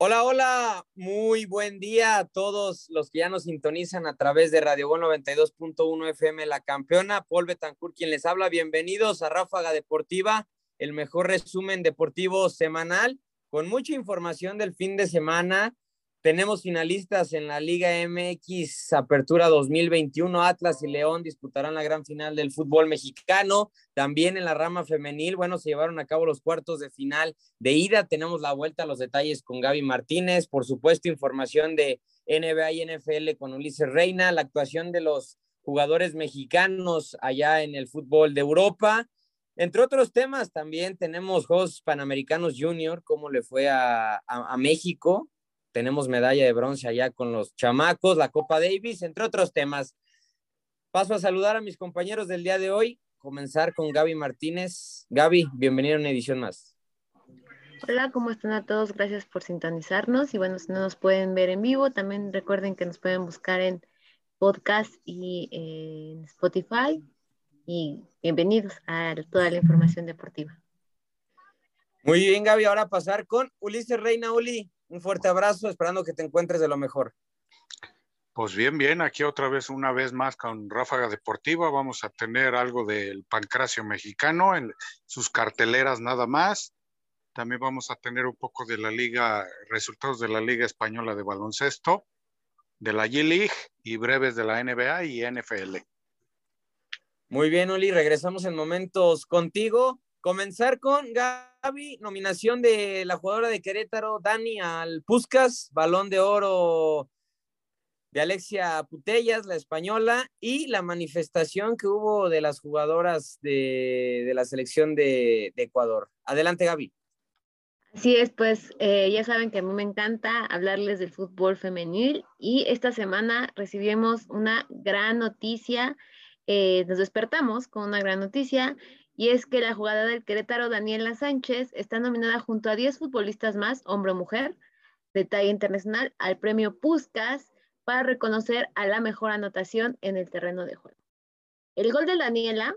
Hola, hola, muy buen día a todos los que ya nos sintonizan a través de Radio Gol 92.1 FM La Campeona. Paul Betancourt, quien les habla. Bienvenidos a Ráfaga Deportiva, el mejor resumen deportivo semanal, con mucha información del fin de semana tenemos finalistas en la Liga MX Apertura 2021. Atlas y León disputarán la gran final del fútbol mexicano. También en la rama femenil, bueno, se llevaron a cabo los cuartos de final de ida. Tenemos la vuelta a los detalles con Gaby Martínez. Por supuesto, información de NBA y NFL con Ulises Reina. La actuación de los jugadores mexicanos allá en el fútbol de Europa. Entre otros temas, también tenemos Juegos Panamericanos Junior, cómo le fue a, a, a México tenemos medalla de bronce allá con los chamacos, la Copa Davis, entre otros temas. Paso a saludar a mis compañeros del día de hoy, comenzar con Gaby Martínez. Gaby, bienvenida a una edición más. Hola, ¿cómo están a todos? Gracias por sintonizarnos. Y bueno, si no nos pueden ver en vivo, también recuerden que nos pueden buscar en podcast y en Spotify. Y bienvenidos a toda la información deportiva. Muy bien, Gaby. Ahora pasar con Ulises Reina Uli. Un fuerte abrazo, esperando que te encuentres de lo mejor. Pues bien, bien, aquí otra vez, una vez más con Ráfaga Deportiva, vamos a tener algo del pancracio mexicano en sus carteleras nada más. También vamos a tener un poco de la liga, resultados de la Liga Española de Baloncesto, de la G-League y breves de la NBA y NFL. Muy bien, Oli, regresamos en momentos contigo. Comenzar con Gaby, nominación de la jugadora de Querétaro, Dani, al Puscas, balón de oro de Alexia Putellas, la española, y la manifestación que hubo de las jugadoras de, de la selección de, de, Ecuador. Adelante, Gaby. Así es, pues eh, ya saben que a mí me encanta hablarles del fútbol femenil y esta semana recibimos una gran noticia, eh, nos despertamos con una gran noticia y es que la jugada del Querétaro Daniela Sánchez está nominada junto a 10 futbolistas más, hombre o mujer, de talla internacional, al premio Puskas para reconocer a la mejor anotación en el terreno de juego. El gol de Daniela,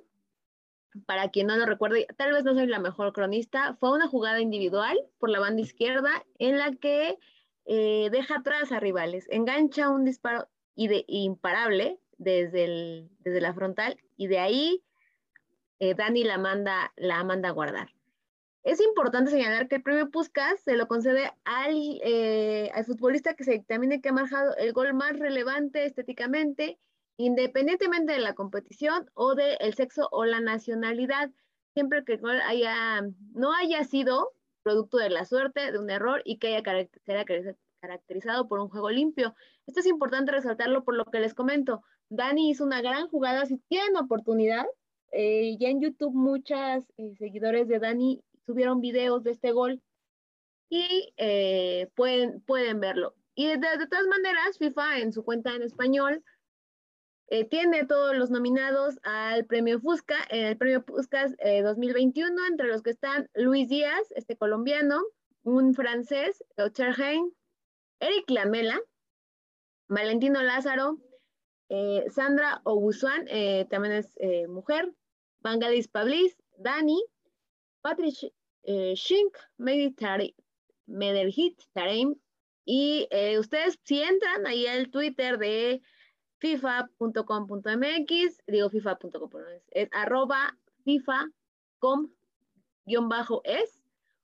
para quien no lo recuerde, tal vez no soy la mejor cronista, fue una jugada individual por la banda izquierda en la que eh, deja atrás a rivales, engancha un disparo imparable desde, la frontal y de ahí eh, Dani la manda, la manda a guardar. Es importante señalar que el premio Puskas se lo concede al, eh, al futbolista que se dictamine que ha marcado el gol más relevante estéticamente, independientemente de la competición o del sexo o la nacionalidad, siempre que el gol no haya sido producto de la suerte, de un error y que haya caracterizado por un juego limpio. Esto es importante resaltarlo por lo que les comento. Dani hizo una gran jugada, si tienen oportunidad, eh, ya en YouTube muchas eh, seguidores de Dani subieron videos de este gol y eh, pueden, pueden verlo. Y de, de, todas maneras, FIFA en su cuenta en español tiene todos los nominados al premio Fusca, el premio Fuscas 2021, entre los que están Luis Díaz, este colombiano, un francés, Ocherheim, Eric Lamela, Valentino Lázaro, Sandra Obusuan, también es mujer, Bangalis Pablis, Dani, Patrick eh, Shink, Mederhit Tarem. Y eh, ustedes si entran ahí al Twitter de fifa.com.mx, digo fifa.com, es arroba fifa.com-es.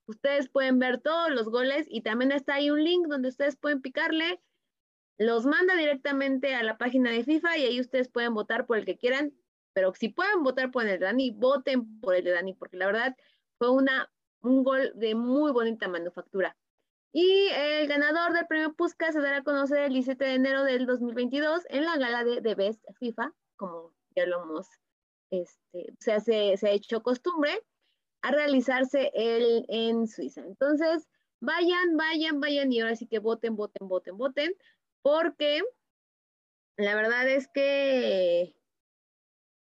Ustedes pueden ver todos los goles y también está ahí un link donde ustedes pueden picarle. Los manda directamente a la página de FIFA y ahí ustedes pueden votar por el que quieran pero si pueden votar por el de Dani, voten por el de Dani, porque la verdad fue una, un gol de muy bonita manufactura. Y el ganador del premio Puskas se dará a conocer el 17 de enero del 2022 en la gala de The Best FIFA, como ya lo hemos, este, se, se ha hecho costumbre, a realizarse el, en Suiza. Entonces, vayan, vayan, vayan y ahora sí que voten, voten, voten, voten, porque la verdad es que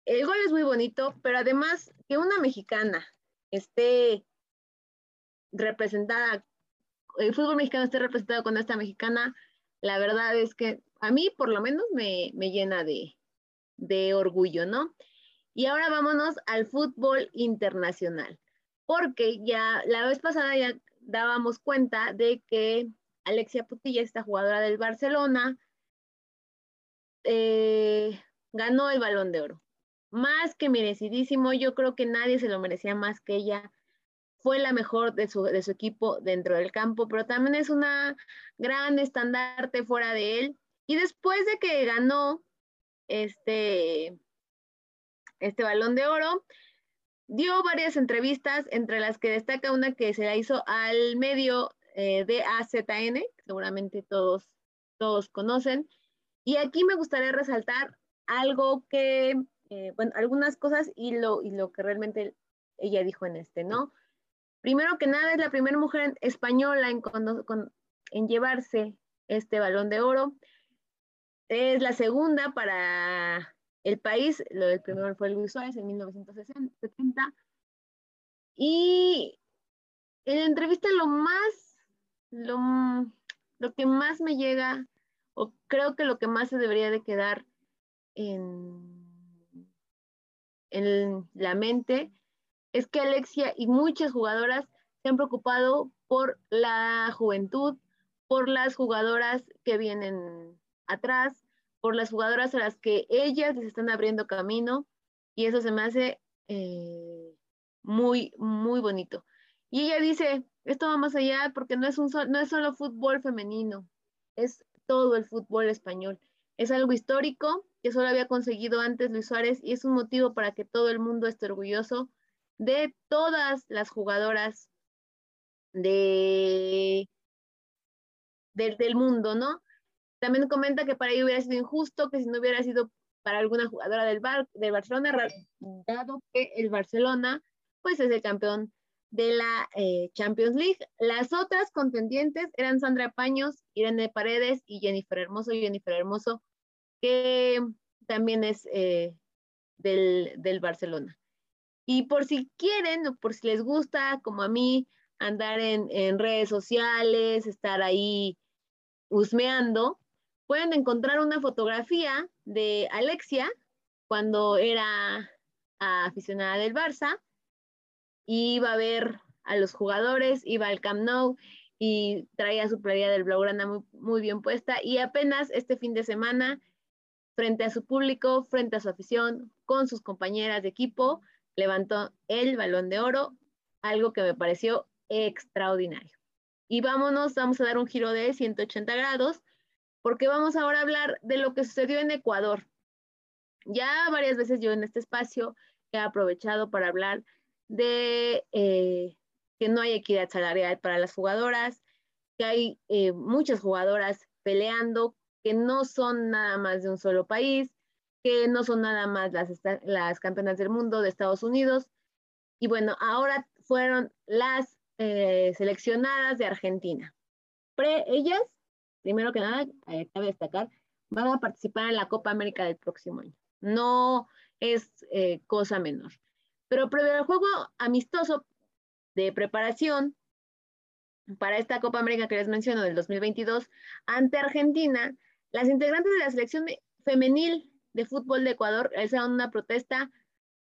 el gol es muy bonito, pero además que una mexicana esté representada, el fútbol mexicano esté representado con esta mexicana, la verdad es que a mí por lo menos me, llena de, de orgullo, ¿no? Y ahora vámonos al fútbol internacional, porque ya la vez pasada ya dábamos cuenta de que Alexia Putilla, esta jugadora del Barcelona, eh, ganó el balón de oro. Más que merecidísimo, yo creo que nadie se lo merecía más que ella. Fue la mejor de su, de su equipo dentro del campo, pero también es una gran estandarte fuera de él. Y después de que ganó este, este balón de oro, dio varias entrevistas, entre las que destaca una que se la hizo al medio eh, de AZN, seguramente todos, todos conocen. Y aquí me gustaría resaltar algo que, eh, algunas cosas y lo, y lo que realmente ella dijo en este, ¿no? Primero que nada, es la primera mujer española en, en llevarse este balón de oro. Es la segunda para el país, lo del primero fue Luis Suárez en 1970. Y en la entrevista lo más, lo, lo que más me llega, o creo que lo que más se debería de quedar en, en la mente, es que Alexia y muchas jugadoras se han preocupado por la juventud, por las jugadoras que vienen atrás, por las jugadoras a las que ellas les están abriendo camino y eso se me hace eh, muy, muy bonito. Y ella dice, esto va más allá porque no es, un no es solo fútbol femenino, es todo el fútbol español. Es algo histórico que solo había conseguido antes Luis Suárez y es un motivo para que todo el mundo esté orgulloso de todas las jugadoras de, del mundo, ¿no? También comenta que para ella hubiera sido injusto que si no hubiera sido para alguna jugadora del, Bar del Barcelona, dado que el Barcelona pues es el campeón de la eh, Champions League. Las otras contendientes eran Sandra Paños, Irene Paredes y Jennifer Hermoso. Jennifer Hermoso, que también es eh, del, del, Barcelona. Y por si quieren o por si les gusta, como a mí, andar en, en redes sociales, estar ahí husmeando, pueden encontrar una fotografía de Alexia cuando era aficionada del Barça. Iba a ver a los jugadores, iba al Camp Nou y traía su playera del Blaugrana muy, muy bien puesta. Y apenas este fin de semana, frente a su público, frente a su afición, con sus compañeras de equipo, levantó el balón de oro, algo que me pareció extraordinario. Y vámonos, vamos a dar un giro de 180 grados porque vamos ahora a hablar de lo que sucedió en Ecuador. Ya varias veces yo en este espacio he aprovechado para hablar de eh, que no hay equidad salarial para las jugadoras, que hay eh, muchas jugadoras peleando, que no son nada más de un solo país, que no son nada más las, las campeonas del mundo de Estados Unidos. Y bueno, ahora fueron las eh, seleccionadas de Argentina. Pre ellas primero que nada, eh, cabe destacar, van a participar en la Copa América del próximo año. No es eh, cosa menor. Pero previo al juego amistoso de preparación para esta Copa América que les menciono del 2022 ante Argentina, las integrantes de la selección femenil de fútbol de Ecuador realizaron una protesta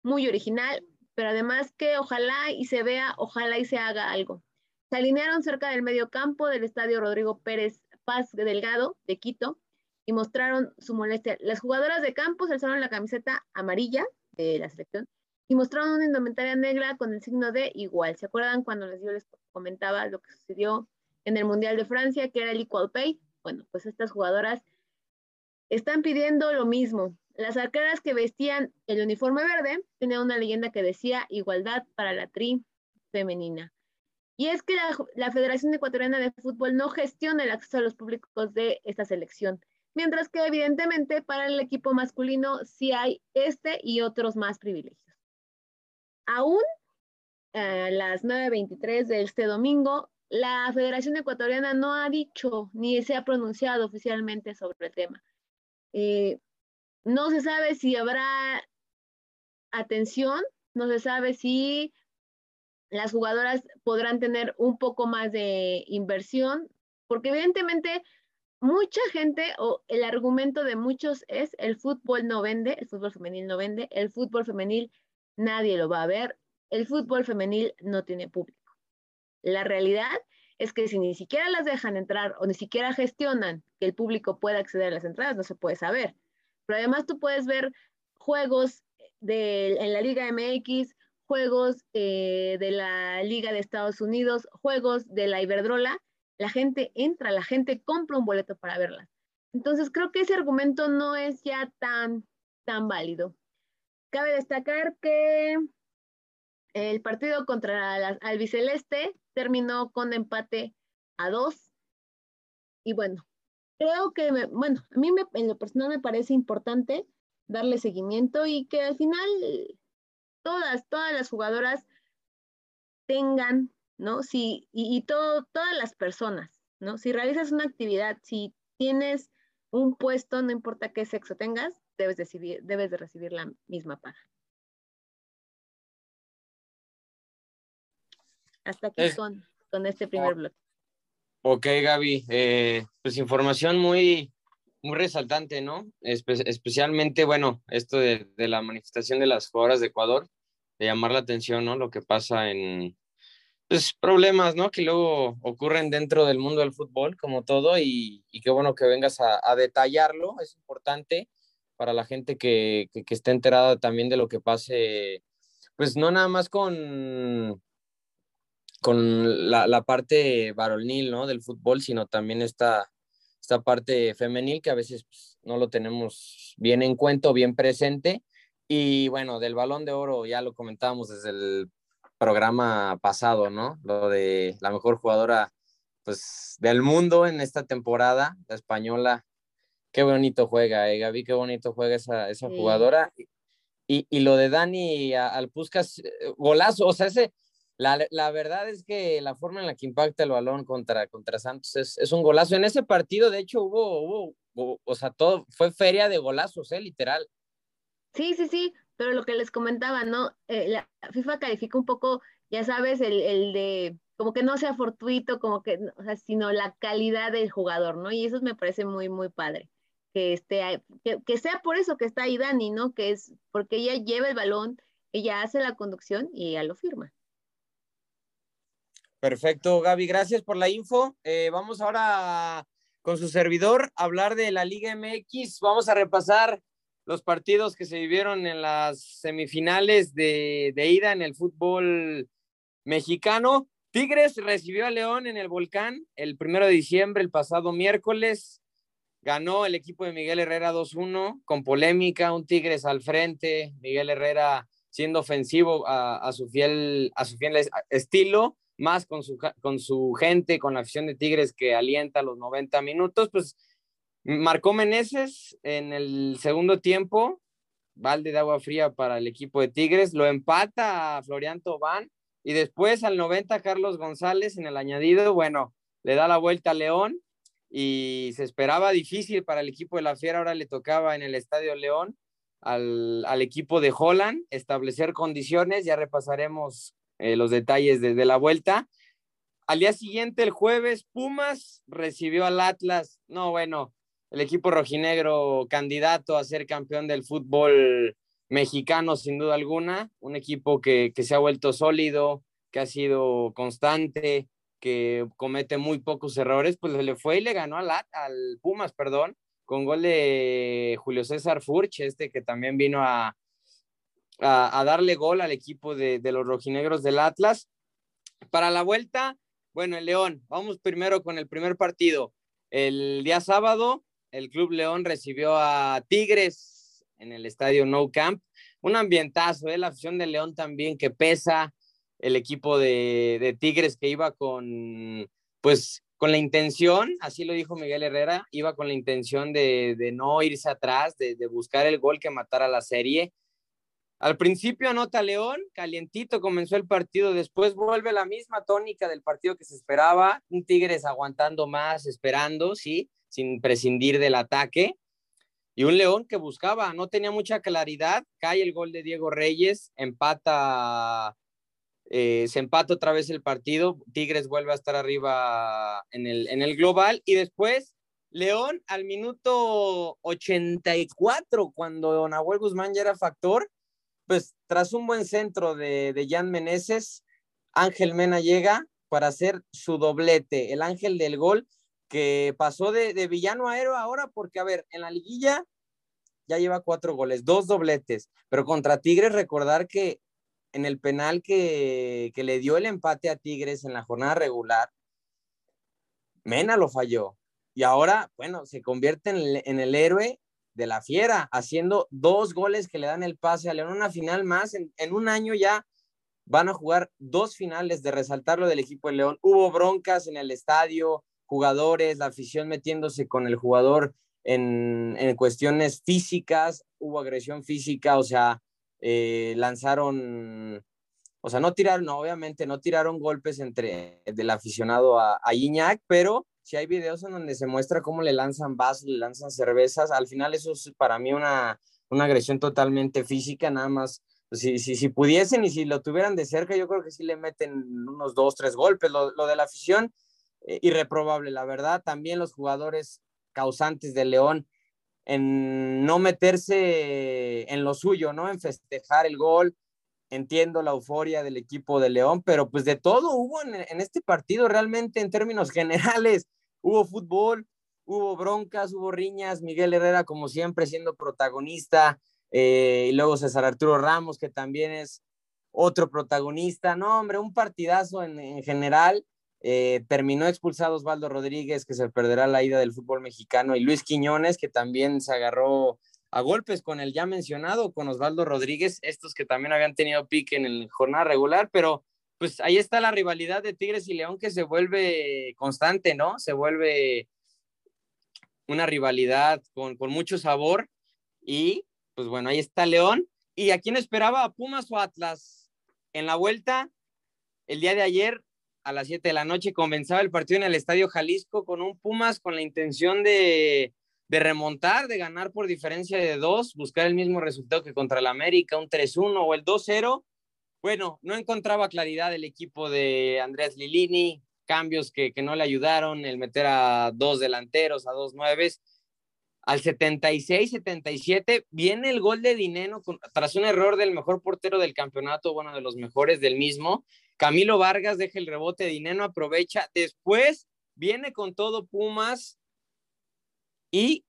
muy original, pero además que ojalá y se vea, ojalá y se haga algo. Se alinearon cerca del medio campo del estadio Rodrigo Pérez Paz Delgado de Quito y mostraron su molestia. Las jugadoras de campo se alzaron la camiseta amarilla de la selección y mostraron una indumentaria negra con el signo de igual. ¿Se acuerdan cuando les, yo les comentaba lo que sucedió en el Mundial de Francia, que era el Equal Pay? Bueno, pues estas jugadoras están pidiendo lo mismo. Las arqueras que vestían el uniforme verde tenían una leyenda que decía igualdad para la tri femenina. Y es que la, Federación Ecuatoriana de Fútbol no gestiona el acceso a los públicos de esta selección, mientras que evidentemente para el equipo masculino sí hay este y otros más privilegios. Aún a las 9.23 de este domingo, la Federación Ecuatoriana no ha dicho ni se ha pronunciado oficialmente sobre el tema. Eh, no se sabe si habrá atención, no se sabe si las jugadoras podrán tener un poco más de inversión, porque evidentemente mucha gente o el argumento de muchos es el fútbol no vende, el fútbol femenil no vende, el fútbol femenil nadie lo va a ver, el fútbol femenil no tiene público. La realidad es que si ni siquiera las dejan entrar o ni siquiera gestionan que el público pueda acceder a las entradas, no se puede saber. Pero además tú puedes ver juegos de, en la Liga MX, juegos eh, de la Liga de Estados Unidos, juegos de la Iberdrola, la gente entra, la gente compra un boleto para verlas. Entonces creo que ese argumento no es ya tan, tan válido. Cabe destacar que el partido contra la albiceleste terminó con empate a dos. Y bueno, creo que, bueno, a mí en lo personal me parece importante darle seguimiento y que al final todas, todas las jugadoras tengan, ¿no? Si, y, todas las personas, ¿no? Si realizas una actividad, si tienes un puesto, no importa qué sexo tengas, debes de debes de recibir la misma paga. Hasta aquí con, con, este primer bloque. Ok, Gaby. Eh, pues información muy, muy resaltante, ¿no? especialmente, bueno, esto de, de, la manifestación de las jugadoras de Ecuador, de llamar la atención, ¿no? Lo que pasa en, pues, problemas, ¿no? Que luego ocurren dentro del mundo del fútbol, como todo, y, y qué bueno que vengas a, a, detallarlo, es importante para la gente que, que, que esté enterada también de lo que pase, pues no nada más con, con la, la, parte varonil, ¿no? Del fútbol, sino también esta, esta parte femenil que a veces pues, no lo tenemos bien en cuenta bien presente. Y bueno, del balón de oro ya lo comentábamos desde el programa pasado, ¿no? Lo de la mejor jugadora pues del mundo en esta temporada, la española. Qué bonito juega, eh, Gaby, qué bonito juega esa, esa sí. jugadora. Y, y, lo de Dani al Puskas, eh, golazo, o sea, ese, la, la, verdad es que la forma en la que impacta el balón contra, contra Santos es, es un golazo. En ese partido, de hecho, hubo, hubo, o sea, todo fue feria de golazos, ¿eh? Literal. Sí, sí, sí, pero lo que les comentaba, ¿no? Eh, la FIFA califica un poco, ya sabes, el, el, de como que no sea fortuito, como que, o sea, sino la calidad del jugador, ¿no? Y eso me parece muy, muy padre. Que, esté, que, que sea por eso que está ahí Dani. Que es porque ella lleva el balón, ella hace la conducción y ella lo firma. Perfecto, Gaby, gracias por la info. Eh, vamos ahora con su servidor a hablar de la Liga MX. Vamos a repasar los partidos que se vivieron en las semifinales de, ida en el fútbol mexicano. Tigres recibió a León en el Volcán el primero de diciembre, el pasado miércoles. Ganó el equipo de Miguel Herrera 2-1 con polémica, un Tigres al frente, Miguel Herrera siendo ofensivo a, a, su, fiel, a su fiel estilo más con su, con su gente, con la afición de Tigres que alienta los 90 minutos, pues marcó Meneses en el segundo tiempo, balde de agua fría para el equipo de Tigres, lo empata a Florian Tobán y después al 90 Carlos González en el añadido, bueno, le da la vuelta a León y se esperaba difícil para el equipo de la Fiera, ahora le tocaba en el Estadio León al, al equipo de Holland establecer condiciones, ya repasaremos eh, los detalles desde la vuelta. Al día siguiente, el jueves, Pumas recibió al Atlas. No, bueno, el equipo rojinegro candidato a ser campeón del fútbol mexicano, sin duda alguna. Un equipo que, que se ha vuelto sólido, que ha sido constante, que comete muy pocos errores, pues le fue y le ganó al, al Pumas, perdón, con gol de Julio César Furch, este que también vino a, a, darle gol al equipo de, de, los rojinegros del Atlas. Para la vuelta, bueno, el León, vamos primero con el primer partido. El día sábado, el Club León recibió a Tigres en el estadio No Camp. Un ambientazo, ¿eh? la afición de León también que pesa, el equipo de, de Tigres que iba con, pues, con la intención, así lo dijo Miguel Herrera, iba con la intención de, de no irse atrás, de, buscar el gol que matara la serie. Al principio anota León, calientito comenzó el partido, después vuelve la misma tónica del partido que se esperaba, un Tigres aguantando más, esperando, sí, sin prescindir del ataque, y un León que buscaba, no tenía mucha claridad, cae el gol de Diego Reyes, empata, eh, se empata otra vez el partido, Tigres vuelve a estar arriba en el, en el global, y después León al minuto 84, cuando Nahuel Guzmán ya era factor, pues tras un buen centro de, de Jan Meneses, Ángel Mena llega para hacer su doblete, el ángel del gol, que pasó de, villano a héroe ahora, porque a ver, en la liguilla ya lleva cuatro goles, dos dobletes, pero contra Tigres recordar que en el penal que, que le dio el empate a Tigres en la jornada regular, Mena lo falló. Y ahora, bueno, se convierte en el héroe de la fiera, haciendo dos goles que le dan el pase a León, una final más. En, en, un año ya van a jugar dos finales de resaltarlo del equipo de León. Hubo broncas en el estadio, jugadores, la afición metiéndose con el jugador en, en cuestiones físicas, hubo agresión física, o sea, eh, lanzaron, o sea, no tiraron, no, obviamente no tiraron golpes entre del aficionado a, a Iñak, pero si hay videos en donde se muestra cómo le lanzan vasos, le lanzan cervezas, al final eso es para mí una, una agresión totalmente física, nada más. Si, si, si pudiesen y si lo tuvieran de cerca, yo creo que sí le meten unos dos, tres golpes. Lo, lo de la afición, eh, irreprobable, la verdad. También los jugadores causantes de León en no meterse en lo suyo, ¿no? En festejar el gol. Entiendo la euforia del equipo de León, pero pues de todo hubo en, en este partido realmente en términos generales. Hubo fútbol, hubo broncas, hubo riñas, Miguel Herrera como siempre siendo protagonista, eh, y luego César Arturo Ramos que también es otro protagonista. No, hombre, un partidazo en, en general. Eh, terminó expulsado Osvaldo Rodríguez, que se perderá la ida del fútbol mexicano, y Luis Quiñones, que también se agarró a golpes con el ya mencionado, con Osvaldo Rodríguez, estos que también habían tenido pique en el jornada regular, pero pues ahí está la rivalidad de Tigres y León que se vuelve constante, ¿no? Se vuelve una rivalidad con, mucho sabor y pues bueno, ahí está León. ¿Y a quién esperaba? ¿A Pumas o Atlas? En la vuelta, el día de ayer, a las 7 de la noche comenzaba el partido en el Estadio Jalisco con un Pumas con la intención de, de remontar, de ganar por diferencia de dos, buscar el mismo resultado que contra el América, un 3-1 o el 2-0. Bueno, no encontraba claridad el equipo de Andrés Lilini, cambios que, que, no le ayudaron, el meter a dos delanteros, a dos nueves. Al 76-77 viene el gol de Dineno tras un error del mejor portero del campeonato, bueno, de los mejores del mismo, Camilo Vargas deja el rebote, Dineno aprovecha. Después viene con todo Pumas y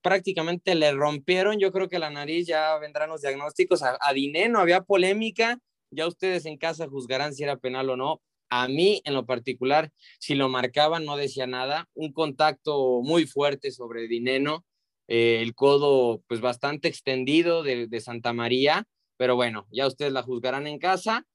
prácticamente le rompieron, yo creo que la nariz, ya vendrán los diagnósticos. A, a Dineno había polémica, ya ustedes en casa juzgarán si era penal o no. A mí, en lo particular, si lo marcaban, no decía nada. Un contacto muy fuerte sobre Dineno, eh, el codo pues bastante extendido de, de Santa María, pero bueno, ya ustedes la juzgarán en casa.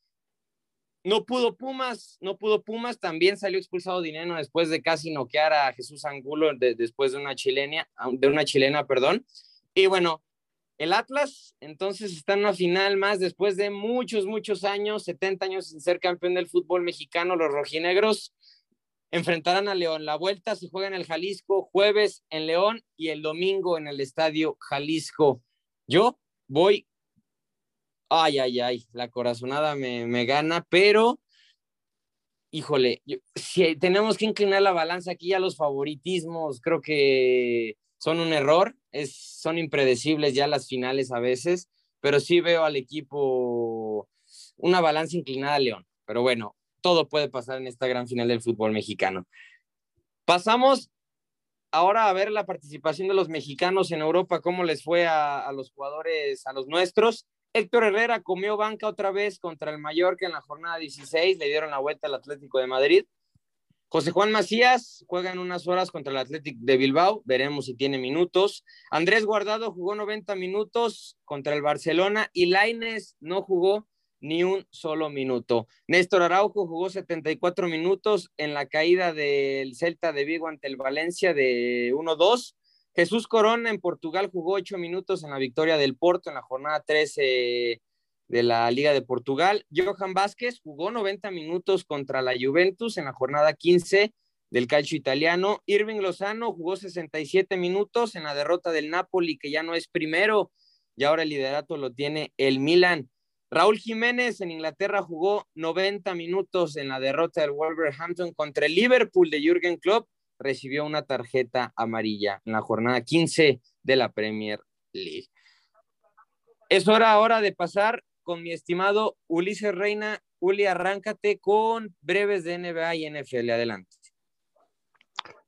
No pudo Pumas, no pudo Pumas, también salió expulsado Dineno después de casi noquear a Jesús Angulo de, después de una chilena, de una chilena, perdón. Y bueno, el Atlas entonces está en una final más después de muchos, muchos años, 70 años sin ser campeón del fútbol mexicano, los rojinegros enfrentarán a León. La vuelta se juega en el Jalisco, jueves en León y el domingo en el Estadio Jalisco. Yo voy ay, ay, ay, la corazonada me, me gana, pero, híjole, si tenemos que inclinar la balanza aquí a los favoritismos, creo que son un error, es, son impredecibles ya las finales a veces, pero sí veo al equipo una balanza inclinada a León, pero bueno, todo puede pasar en esta gran final del fútbol mexicano. Pasamos ahora a ver la participación de los mexicanos en Europa, cómo les fue a, a los jugadores, a los nuestros. Héctor Herrera comió banca otra vez contra el Mallorca en la jornada 16, le dieron la vuelta al Atlético de Madrid. José Juan Macías juega en unas horas contra el Atlético de Bilbao, veremos si tiene minutos. Andrés Guardado jugó 90 minutos contra el Barcelona y Laines no jugó ni un solo minuto. Néstor Araujo jugó 74 minutos en la caída del Celta de Vigo ante el Valencia de 1-2 Jesús Corona en Portugal jugó ocho minutos en la victoria del Porto en la jornada 13 de la Liga de Portugal. Johan Vázquez jugó 90 minutos contra la Juventus en la jornada 15 del calcio italiano. Irving Lozano jugó 67 minutos en la derrota del Napoli, que ya no es primero, y ahora el liderato lo tiene el Milan. Raúl Jiménez en Inglaterra jugó 90 minutos en la derrota del Wolverhampton contra el Liverpool de Jürgen Klopp recibió una tarjeta amarilla en la jornada 15 de la Premier League. Es hora ahora de pasar con mi estimado Ulises Reina Juli, arráncate con breves de NBA y NFL. Adelante.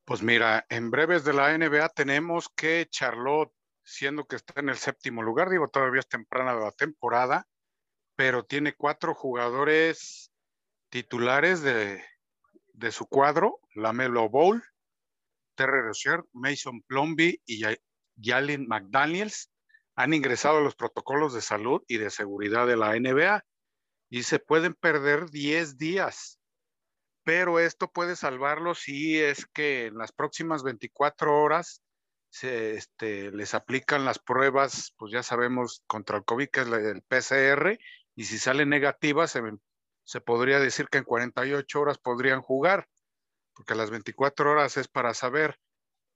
Pues mira, en breves de la NBA tenemos que Charlotte, siendo que está en el séptimo lugar, digo, todavía es temprana de la temporada, pero tiene cuatro jugadores titulares de, de su cuadro, la Melo Bowl, Terry Rozier, Mason Plumby y Jalen McDaniels han ingresado a los protocolos de salud y de seguridad de la NBA y se pueden perder 10 días. Pero esto puede salvarlo si es que en las próximas 24 horas se, este, les aplican las pruebas, pues ya sabemos, contra el COVID, que es el PCR, y si sale negativa, se, se podría decir que en 48 horas podrían jugar, porque las 24 horas es para saber.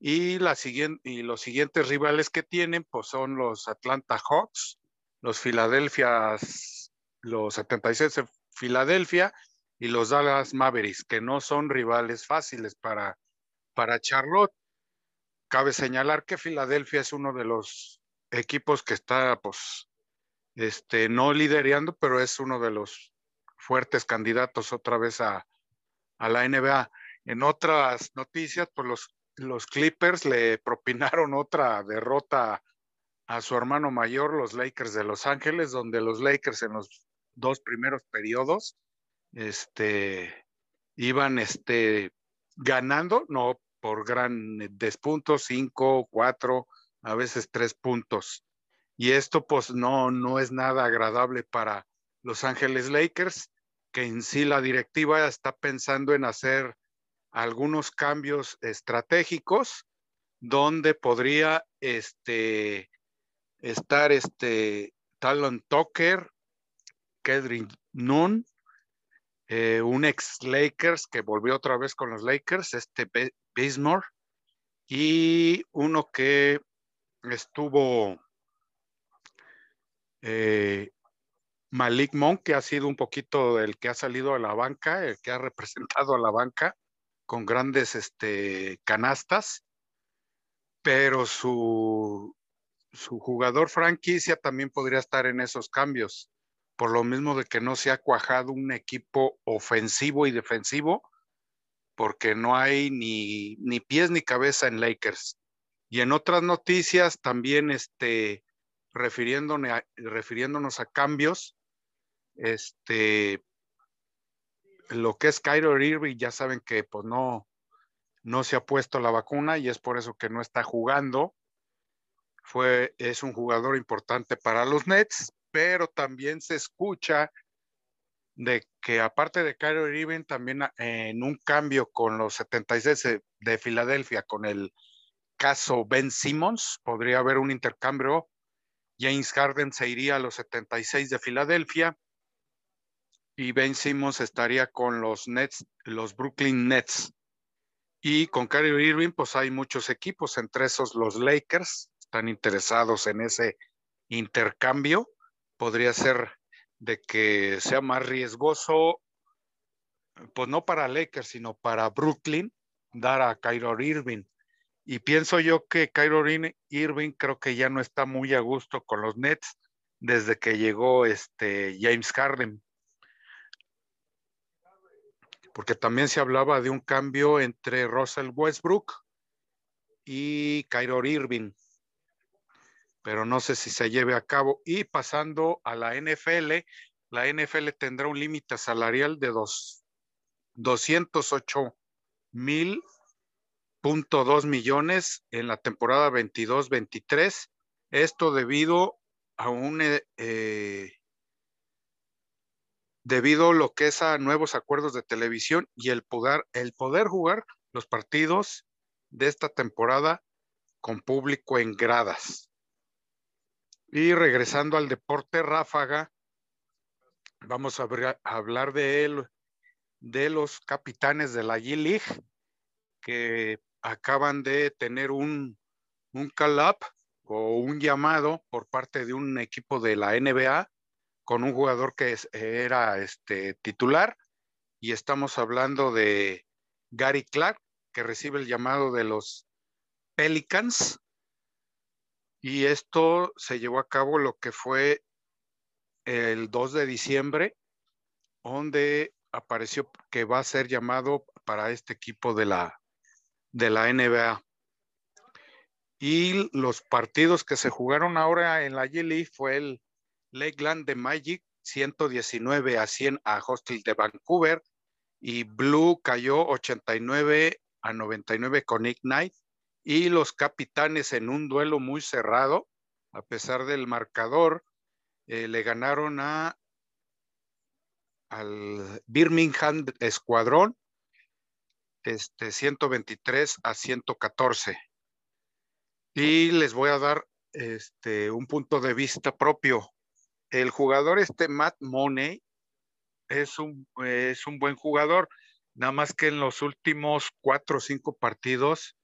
Y, los siguientes rivales que tienen, pues son los Atlanta Hawks, los Philadelphia, los 76 de Filadelfia y los Dallas Mavericks, que no son rivales fáciles para, para Charlotte. Cabe señalar que Filadelfia es uno de los equipos que está, pues, este, no liderando, pero es uno de los fuertes candidatos otra vez a, la NBA. En otras noticias, pues los, los Clippers le propinaron otra derrota a su hermano mayor, los Lakers de Los Ángeles, donde los Lakers en los dos primeros periodos este, iban este, ganando, no por gran despuntos, cinco, cuatro, a veces tres puntos. Y esto pues no, no es nada agradable para Los Ángeles Lakers, que en sí la directiva está pensando en hacer algunos cambios estratégicos donde podría este, estar este Talon Tucker, Kedrin Nunn, eh, un ex Lakers que volvió otra vez con los Lakers, este Bismore, y uno que estuvo eh, Malik Monk, que ha sido un poquito el que ha salido a la banca, el que ha representado a la banca con grandes este, canastas, pero su, su jugador franquicia también podría estar en esos cambios, por lo mismo de que no se ha cuajado un equipo ofensivo y defensivo, porque no hay ni, ni pies ni cabeza en Lakers. Y en otras noticias también este, refiriéndonos a, refiriéndonos a cambios, este, lo que es Kyro Irving, ya saben que pues no, no se ha puesto la vacuna y es por eso que no está jugando. Fue, es un jugador importante para los Nets, pero también se escucha de que aparte de Kyro Irving, también en un cambio con los 76 de Filadelfia, con el caso Ben Simmons, podría haber un intercambio. James Harden se iría a los 76 de Filadelfia y Ben Simmons estaría con los Nets, los Brooklyn Nets. Y con Kyrie Irving, pues hay muchos equipos, entre esos los Lakers, están interesados en ese intercambio. Podría ser de que sea más riesgoso, pues no para Lakers, sino para Brooklyn, dar a Kyrie Irving. Y pienso yo que Kyrie Irving creo que ya no está muy a gusto con los Nets desde que llegó este James Harden porque también se hablaba de un cambio entre Russell Westbrook y Kyrie Irving, pero no sé si se lleve a cabo. Y pasando a la NFL, la NFL tendrá un límite salarial de dos, 208 mil punto dos millones en la temporada 22-23. Esto debido a un eh, debido a lo que es a nuevos acuerdos de televisión y el poder, el poder jugar los partidos de esta temporada con público en gradas. Y regresando al deporte ráfaga, vamos a, hablar de él, de los capitanes de la G-League que acaban de tener un, un call-up o un llamado por parte de un equipo de la NBA con un jugador que era este, titular y estamos hablando de Gary Clark, que recibe el llamado de los Pelicans. Y esto se llevó a cabo lo que fue el 2 de diciembre donde apareció que va a ser llamado para este equipo de la, de la NBA. Y los partidos que se jugaron ahora en la G fue el Lakeland de Magic 119 a 100 a Hostel de Vancouver y Blue cayó 89 a 99 con Ignite y los capitanes en un duelo muy cerrado, a pesar del marcador, eh, le ganaron a al Birmingham Escuadrón este 123 a 114. Y les voy a dar este un punto de vista propio. El jugador este Matt Money es un, es un buen jugador, nada más que en los últimos cuatro o cinco partidos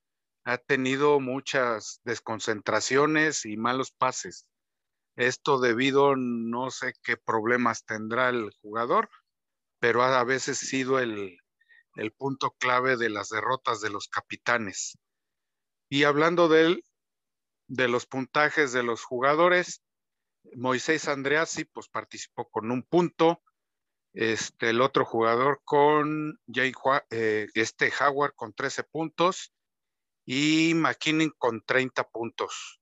ha tenido muchas desconcentraciones y malos pases. Esto debido, no sé qué problemas tendrá el jugador, pero ha a veces sido el, el punto clave de las derrotas de los capitanes. Y hablando de él, de los puntajes de los jugadores, Moisés Andreassi pues participó con un punto, este, el otro jugador con Jay, eh, este Howard con 13 puntos y McKinnon con 30 puntos.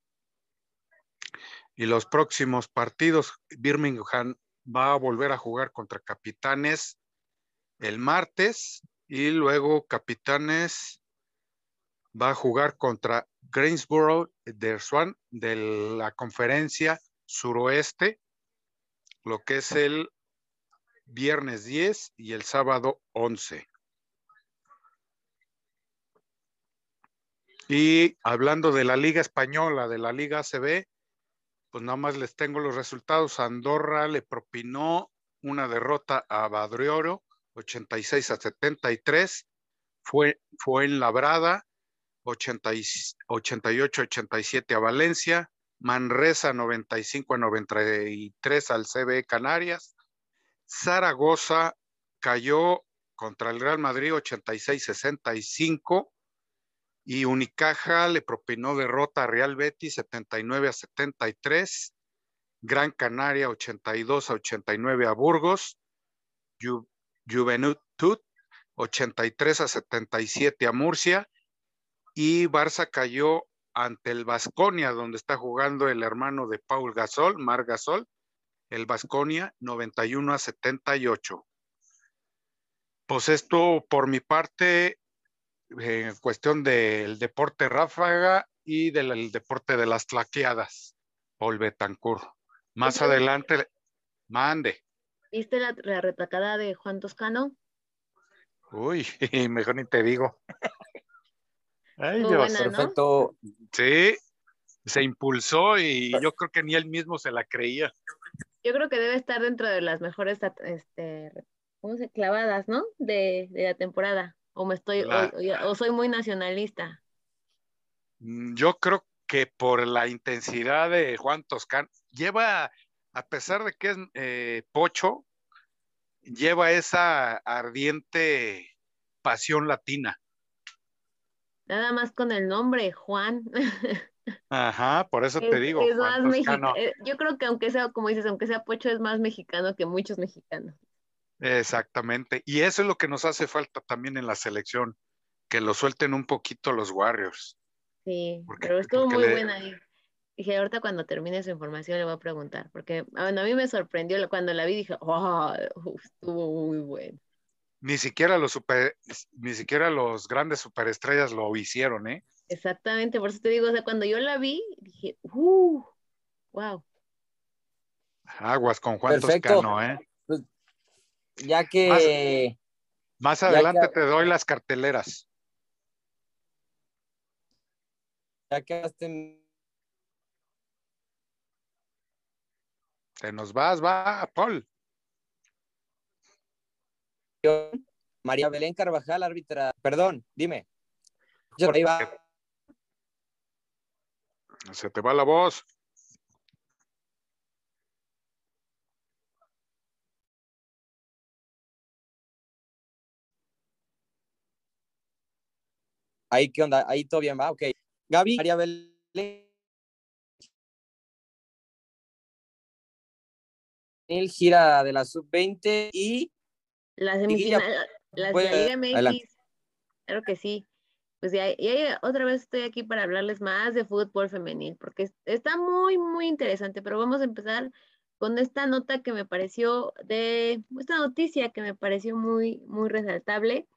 Y los próximos partidos, Birmingham va a volver a jugar contra Capitanes el martes y luego Capitanes va a jugar contra Greensboro de Swan de la conferencia suroeste, lo que es el viernes 10 y el sábado 11. Y hablando de la Liga Española, de la Liga ACB, pues nada más les tengo los resultados. Andorra le propinó una derrota a Badrioro, 86 a 73. Fue, fue en Labrada, 88-87 a Valencia. Manresa, 95 a 93 al CB Canarias. Zaragoza cayó contra el Real Madrid 86-65 y Unicaja le propinó derrota a Real Betis 79 a 73, Gran Canaria 82 a 89 a Burgos, Ju Juventud 83 a 77 a Murcia. Y Barça cayó ante el Vasconia donde está jugando el hermano de Paul Gasol, Mar Gasol, el Vasconia 91 a 78. Pues esto por mi parte en cuestión del deporte ráfaga y del deporte de las tlaqueadas, Paul Betancourt. Más adelante, mande. ¿Viste la, retacada de Juan Toscano? Uy, mejor ni te digo. Ay, Dios, perfecto. Sí, se impulsó y yo creo que ni él mismo se la creía. Yo creo que debe estar dentro de las mejores este, ¿cómo se? clavadas, ¿no? De, de la temporada. ¿O me estoy, o, soy muy nacionalista? Mm, yo creo que por la intensidad de Juan Toscán, lleva, a pesar de que es eh, pocho, lleva esa ardiente pasión latina. Nada más con el nombre, Juan. Ajá, por eso te digo. Eh, yo creo que aunque sea, como dices, aunque sea pocho, es más mexicano que muchos mexicanos. Exactamente. Y eso es lo que nos hace falta también en la selección, que lo suelten un poquito los Warriors. Sí, pero estuvo muy buena ahí. Dije, ahorita cuando termine su información le voy a preguntar, porque a mí me sorprendió cuando la vi, dije, oh, estuvo muy bueno. Ni siquiera los super, ni siquiera los grandes superestrellas lo hicieron, ¿eh? Exactamente, por eso te digo, o sea, cuando yo la vi, dije, uh, wow. Aguas con Juan Toscano, ¿eh? ya que... Más, adelante te doy las carteleras. Ya que hacen... Te nos vas, va, Paul. María Belén Carvajal, árbitra. Perdón, dime. Se te va la voz. Ahí, ¿qué onda? Ahí todo bien, va, ok. Gaby, María Belén. gira de la sub-20 y La semifinal, las de la Liga MX. Claro que sí. Pues ya, otra vez estoy aquí para hablarles más de fútbol femenil, porque está muy, muy interesante, pero vamos a empezar con esta nota que me pareció de, esta noticia que me pareció muy, muy resaltable,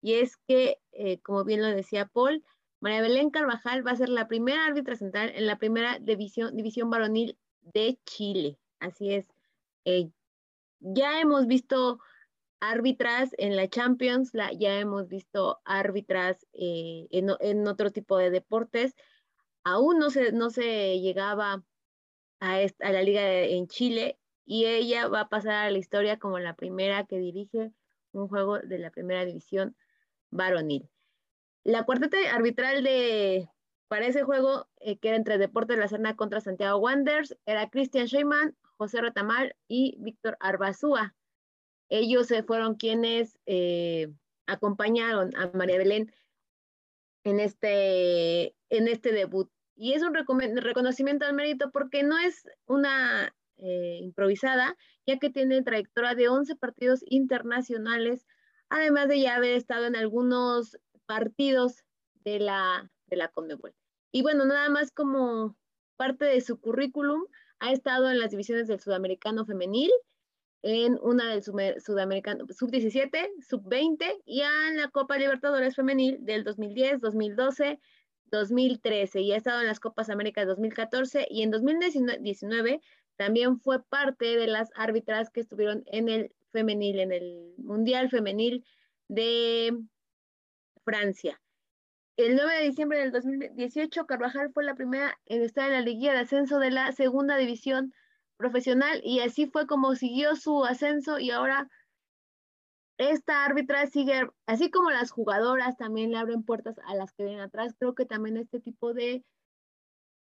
y es que, eh, como bien lo decía Paul, María Belén Carvajal va a ser la primera árbitra central en la primera división, división varonil de Chile. Así es. Eh, ya hemos visto árbitras en la Champions, la, ya hemos visto árbitras eh, en, otro tipo de deportes. Aún no se, no se llegaba a, a la liga en Chile y ella va a pasar a la historia como la primera que dirige un juego de la primera división varonil. La cuarteta arbitral de, para ese juego, eh, que era entre Deportes de la Serna contra Santiago Wanderers, era Cristian Scheiman, José Retamal y Víctor Arbazúa. Ellos fueron quienes eh, acompañaron a María Belén en este, en este debut. Y es un reconocimiento al mérito porque no es una eh, improvisada, ya que tiene trayectoria de 11 partidos internacionales, además de ya haber estado en algunos partidos de la, de la Conmebol. Y bueno, nada más como parte de su currículum, ha estado en las divisiones del Sudamericano Femenil, en una del Sudamericano Sub-17, Sub-20 y en la Copa Libertadores Femenil del 2010, 2012, 2013 y ha estado en las Copas Américas 2014 y en 2019 también fue parte de las árbitras que estuvieron en el femenil, en el Mundial Femenil de Francia. El 9 de diciembre del 2018, Carvajal fue la primera en estar en la liguilla de ascenso de la segunda división profesional y así fue como siguió su ascenso y ahora esta árbitra sigue, así como las jugadoras también le abren puertas a las que vienen atrás, creo que también este tipo de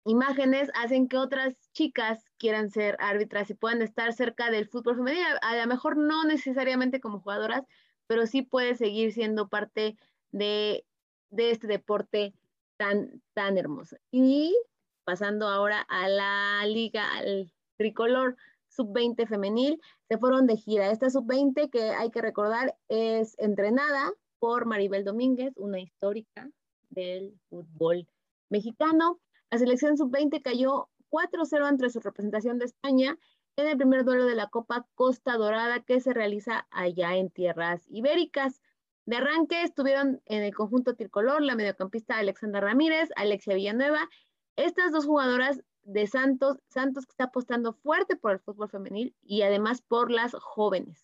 imágenes hacen que otras chicas quieran ser árbitras y puedan estar cerca del fútbol femenino, a lo mejor no necesariamente como jugadoras, pero sí puede seguir siendo parte de, este deporte tan, tan hermoso. Y pasando ahora a la liga, al tricolor sub-20 femenil, se fueron de gira. Esta sub-20 que hay que recordar es entrenada por Maribel Domínguez, una histórica del fútbol mexicano. La selección sub-20 cayó 4-0 entre su representación de España en el primer duelo de la Copa Costa Dorada que se realiza allá en tierras ibéricas. De arranque estuvieron en el conjunto tricolor la mediocampista Alexandra Ramírez, Alexia Villanueva. Estas dos jugadoras de Santos, Santos que está apostando fuerte por el fútbol femenil y además por las jóvenes.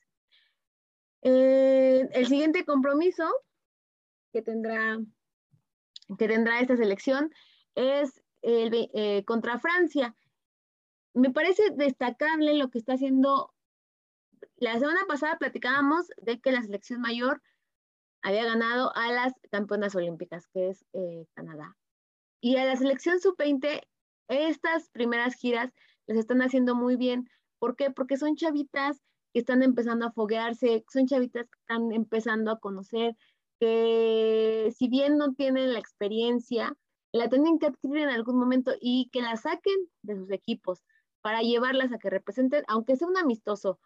Eh, el siguiente compromiso que tendrá, que tendrá esta selección es el, eh, contra Francia. Me parece destacable lo que está haciendo. La semana pasada platicábamos de que la selección mayor había ganado a las campeonas olímpicas, que es eh, Canadá. Y a la selección sub-20, estas primeras giras les están haciendo muy bien. ¿Por qué? Porque son chavitas que están empezando a foguearse, son chavitas que están empezando a conocer, que si bien no tienen la experiencia, la tienen que adquirir en algún momento y que la saquen de sus equipos para llevarlas a que representen, aunque sea un amistoso,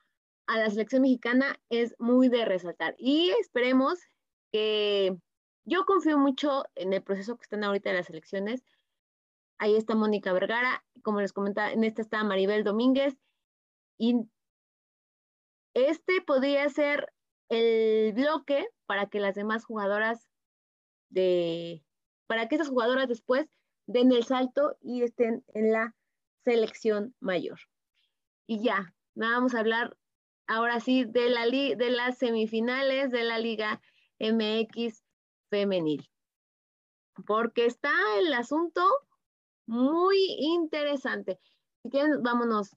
a la selección mexicana es muy de resaltar. Y esperemos que yo confío mucho en el proceso que están ahorita las elecciones. Ahí está Mónica Vergara, como les comentaba, en esta está Maribel Domínguez. Y este podría ser el bloque para que las demás jugadoras de, para que esas jugadoras después den el salto y estén en la selección mayor. Y ya, vamos a hablar ahora sí de, la de las semifinales de la Liga MX femenil. Porque está el asunto muy interesante. Si quieren, vámonos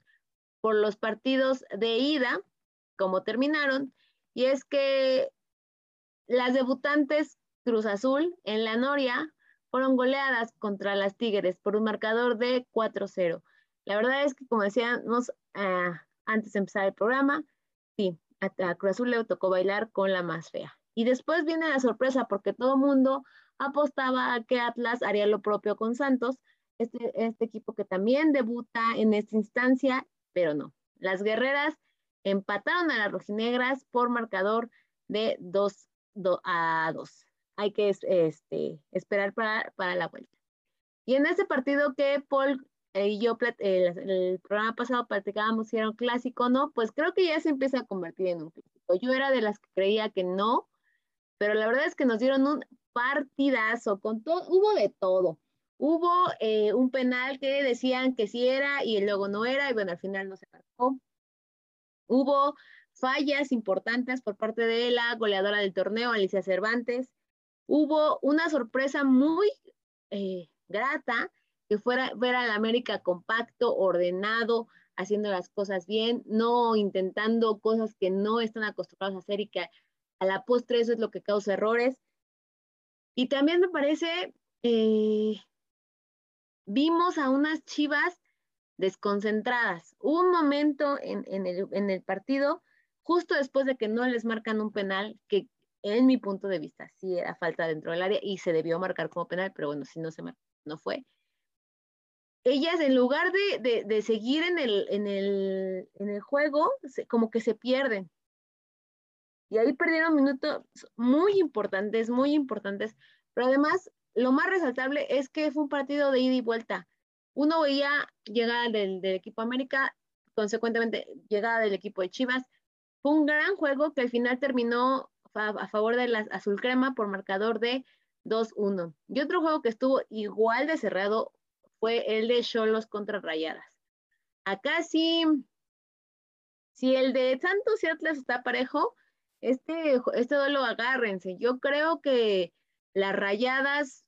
por los partidos de ida, como terminaron, y es que las debutantes Cruz Azul en la Noria fueron goleadas contra las Tigres por un marcador de 4-0. La verdad es que, como decíamos ah, antes de empezar el programa, sí, a, Cruz Azul le tocó bailar con la más fea. Y después viene la sorpresa porque todo mundo apostaba a que Atlas haría lo propio con Santos, este, este equipo que también debuta en esta instancia, pero no. Las guerreras empataron a las rojinegras por marcador de 2 a 2. Hay que este, esperar para, para la vuelta. Y en ese partido que Paul eh, y yo, el, programa pasado platicábamos si era un clásico no, pues creo que ya se empieza a convertir en un clásico. Yo era de las que creía que no, pero la verdad es que nos dieron un partidazo con todo, hubo de todo. Hubo eh, un penal que decían que sí era y luego no era, y bueno, al final no se marcó. Hubo fallas importantes por parte de la goleadora del torneo, Alicia Cervantes. Hubo una sorpresa muy eh, grata que fuera ver al América compacto, ordenado, haciendo las cosas bien, no intentando cosas que no están acostumbrados a hacer y que a la postre eso es lo que causa errores. Y también me parece eh, vimos a unas chivas desconcentradas. Un momento en, el, partido, justo después de que no les marcan un penal, que en mi punto de vista sí era falta dentro del área y se debió marcar como penal, pero bueno, si no se marcó, no fue. Ellas, en lugar de, seguir en el, en el, juego, como que se pierden. Y ahí perdieron minutos muy importantes, muy importantes, pero además lo más resaltable es que fue un partido de ida y vuelta. Uno veía llegada del, equipo América, consecuentemente llegada del equipo de Chivas. Fue un gran juego que al final terminó a, favor de la azul crema por marcador de 2-1. Y otro juego que estuvo igual de cerrado fue el de Cholos contra Rayadas. Acá sí, si el de Santos y Atlas está parejo, este, este duelo agárrense. Yo creo que las rayadas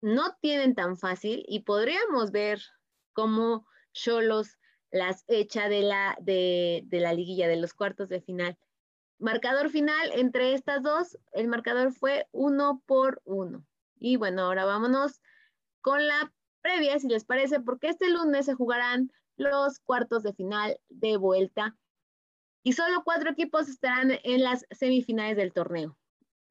no tienen tan fácil y podríamos ver cómo Cholos las echa de la, de, la liguilla de los cuartos de final. Marcador final entre estas dos, el marcador fue uno por uno. Y bueno, ahora vámonos con la previa, si les parece, porque este lunes se jugarán los cuartos de final de vuelta y solo cuatro equipos estarán en las semifinales del torneo.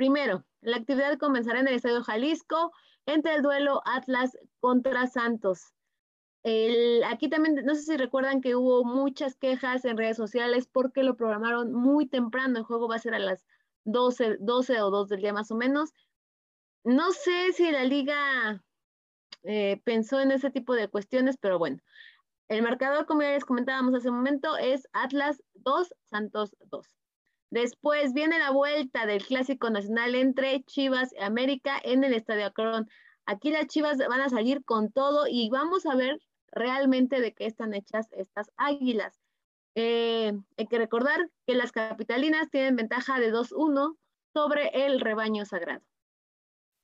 Primero, la actividad comenzará en el Estadio Jalisco entre el duelo Atlas contra Santos. aquí también, no sé si recuerdan que hubo muchas quejas en redes sociales porque lo programaron muy temprano. El juego va a ser a las 12, 12 o 2 del día más o menos. No sé si la liga eh, pensó en ese tipo de cuestiones, pero bueno. El marcador, como ya les comentábamos hace un momento, es Atlas 2, Santos 2. Después viene la vuelta del Clásico Nacional entre Chivas y América en el Estadio Acron. Aquí las Chivas van a salir con todo y vamos a ver realmente de qué están hechas estas águilas. Eh, hay que recordar que las capitalinas tienen ventaja de 2-1 sobre el rebaño sagrado.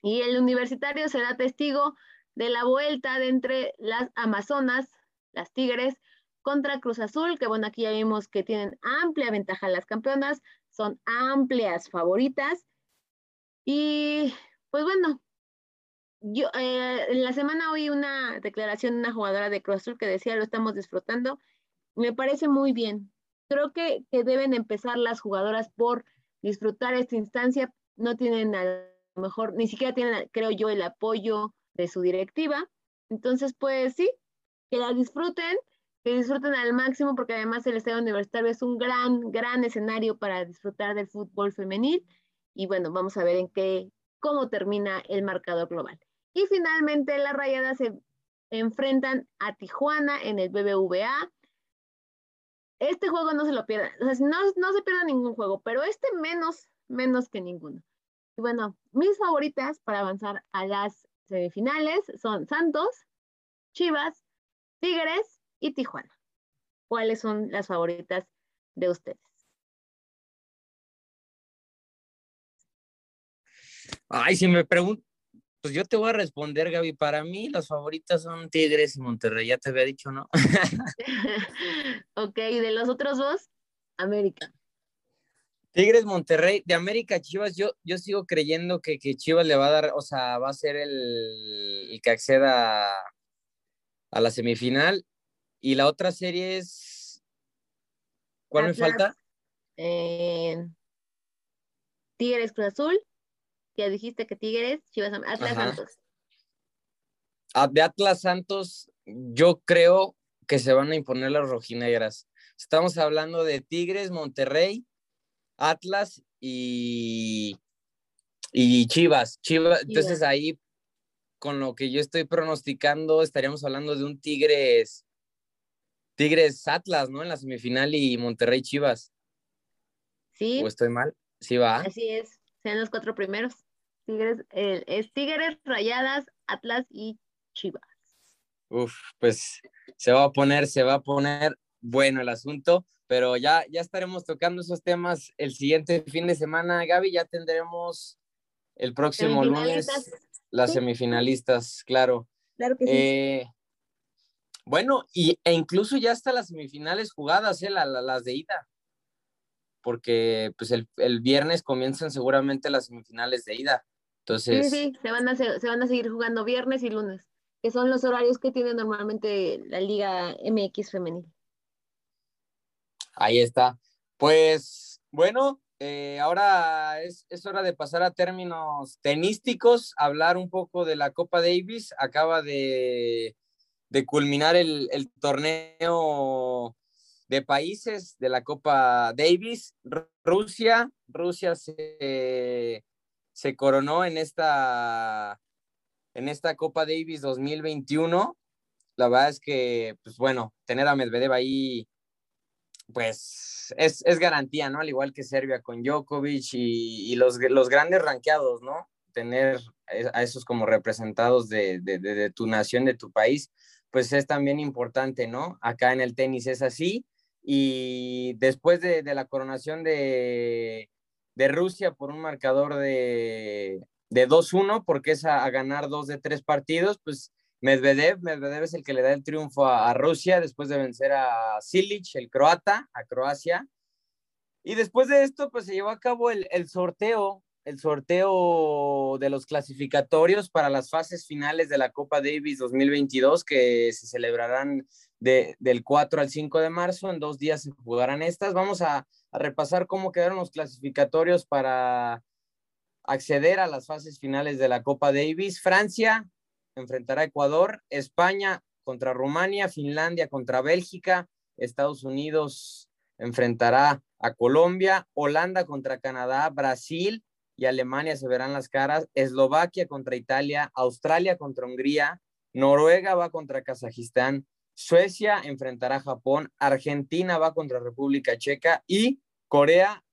Y el universitario será testigo de la vuelta de entre las Amazonas, las Tigres, contra Cruz Azul, que bueno, aquí ya vimos que tienen amplia ventaja las campeonas, son amplias favoritas. Y pues bueno, yo eh, en la semana oí una declaración de una jugadora de Azul que decía lo estamos disfrutando. Me parece muy bien. Creo que, que deben empezar las jugadoras por disfrutar esta instancia. No tienen a lo mejor, ni siquiera tienen, creo yo, el apoyo de su directiva. Entonces, pues sí, que la disfruten que disfruten al máximo porque además el Estadio Universitario es un gran, gran escenario para disfrutar del fútbol femenil y bueno, vamos a ver en qué, cómo termina el marcador global. Y finalmente las rayadas se enfrentan a Tijuana en el BBVA. Este juego no se lo pierdan, o sea, no, no se pierda ningún juego, pero este menos, menos que ninguno. Y bueno, mis favoritas para avanzar a las semifinales son Santos, Chivas, Tigres y Tijuana. ¿Cuáles son las favoritas de ustedes? Ay, si me pregunto, pues yo te voy a responder, Gaby. Para mí las favoritas son Tigres y Monterrey, ya te había dicho, ¿no? ok, de los otros dos, América. Tigres, Monterrey, de América, Chivas, yo, yo sigo creyendo que, que Chivas le va a dar, o sea, va a ser el, el que acceda a la semifinal y la otra serie es. ¿Cuál me falta? Eh, Tigres Cruz Azul. Ya dijiste que Tigres, Chivas, Atlas Santos. Ah, de Atlas Santos, yo creo que se van a imponer las rojinegras. Estamos hablando de Tigres, Monterrey, Atlas y, y Chivas. Chivas. Entonces ahí, con lo que yo estoy pronosticando, estaríamos hablando de un Tigres, Tigres Atlas, ¿no? En la semifinal y Monterrey Chivas. Sí. ¿O estoy mal? Sí va. Así es, sean los cuatro primeros. Tigres, es Tigres, Rayadas, Atlas y Chivas. Uf, pues se va a poner, se va a poner bueno el asunto, pero ya, ya estaremos tocando esos temas el siguiente fin de semana, Gaby, ya tendremos el próximo lunes las semifinalistas, claro. Claro que sí. Eh, bueno, y, e incluso ya hasta las semifinales jugadas, ¿eh? las de ida, porque pues el, el, viernes comienzan seguramente las semifinales de ida. Entonces... Sí, sí, se van, a, se van a seguir jugando viernes y lunes, que son los horarios que tiene normalmente la Liga MX femenil. Ahí está. Pues bueno, eh, ahora es, es, hora de pasar a términos tenísticos, hablar un poco de la Copa Davis. Acaba de, de culminar el, el, torneo de países de la Copa Davis. Rusia, Rusia se, se coronó en esta, en esta Copa Davis 2021. La verdad es que, pues bueno, tener a Medvedev ahí pues es, es, garantía, ¿no? Al igual que Serbia con Djokovic y, y los, los, grandes ranqueados, ¿no? Tener a esos como representados de, de, de, tu nación, de tu país, pues es también importante, ¿no? Acá en el tenis es así. Y después de, la coronación de, Rusia por un marcador de, 2-1, porque es a, a ganar dos de tres partidos, pues Medvedev, Medvedev es el que le da el triunfo a, Rusia después de vencer a Silic, el croata, a Croacia. Y después de esto, pues se llevó a cabo el, sorteo, el sorteo de los clasificatorios para las fases finales de la Copa Davis 2022 que se celebrarán del 4 al 5 de marzo. En dos días se jugarán estas. Vamos a, a repasar cómo quedaron los clasificatorios para acceder a las fases finales de la Copa Davis. Francia enfrentará a Ecuador, España contra Rumania, Finlandia contra Bélgica, Estados Unidos enfrentará a Colombia, Holanda contra Canadá, Brasil y Alemania se verán las caras, Eslovaquia contra Italia, Australia contra Hungría, Noruega va contra Kazajistán, Suecia enfrentará a Japón, Argentina va contra República Checa y Corea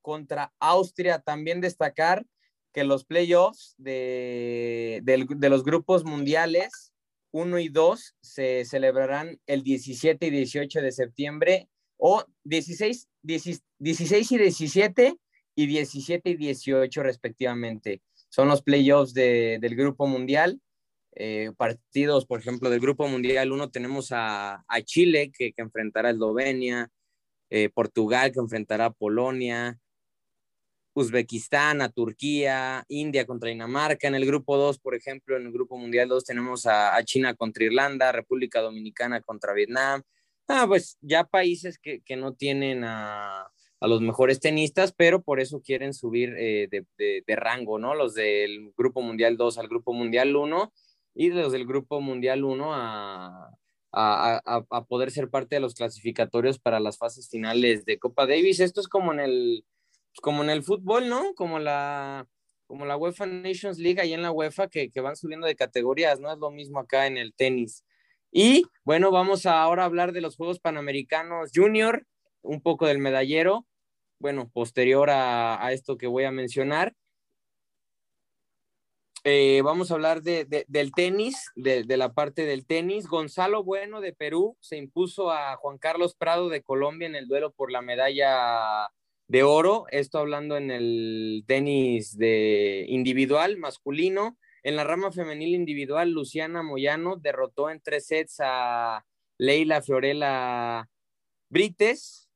contra Austria. También destacar que los playoffs de, los grupos mundiales 1 y 2 se celebrarán el 17 y 18 de septiembre o 16, 16 y 17 y 17 y 18 respectivamente. Son los playoffs del grupo mundial. Eh, partidos, por ejemplo, del grupo mundial 1 tenemos a, Chile que, enfrentará a Eslovenia, eh, Portugal que enfrentará a Polonia, Uzbekistán, a Turquía, India contra Dinamarca. En el grupo 2, por ejemplo, en el grupo mundial 2 tenemos a, China contra Irlanda, República Dominicana contra Vietnam. Ah, pues ya países que, que no tienen a, a, los mejores tenistas, pero por eso quieren subir eh, de, de, rango, ¿no? Los del grupo mundial 2 al grupo mundial 1 y los del grupo mundial 1 a, a, a, poder ser parte de los clasificatorios para las fases finales de Copa Davis. Esto es como en el como en el fútbol, ¿no? Como la, como la UEFA Nations League ahí en la UEFA que, que, van subiendo de categorías, ¿no? Es lo mismo acá en el tenis. Y bueno, vamos a ahora hablar de los Juegos Panamericanos Junior, un poco del medallero, bueno, posterior a, esto que voy a mencionar. Eh, vamos a hablar de, del tenis, de, de, la parte del tenis. Gonzalo Bueno de Perú se impuso a Juan Carlos Prado de Colombia en el duelo por la medalla de oro, esto hablando en el tenis de individual masculino. En la rama femenil individual, Luciana Moyano derrotó en tres sets a Leila Fiorella Brites.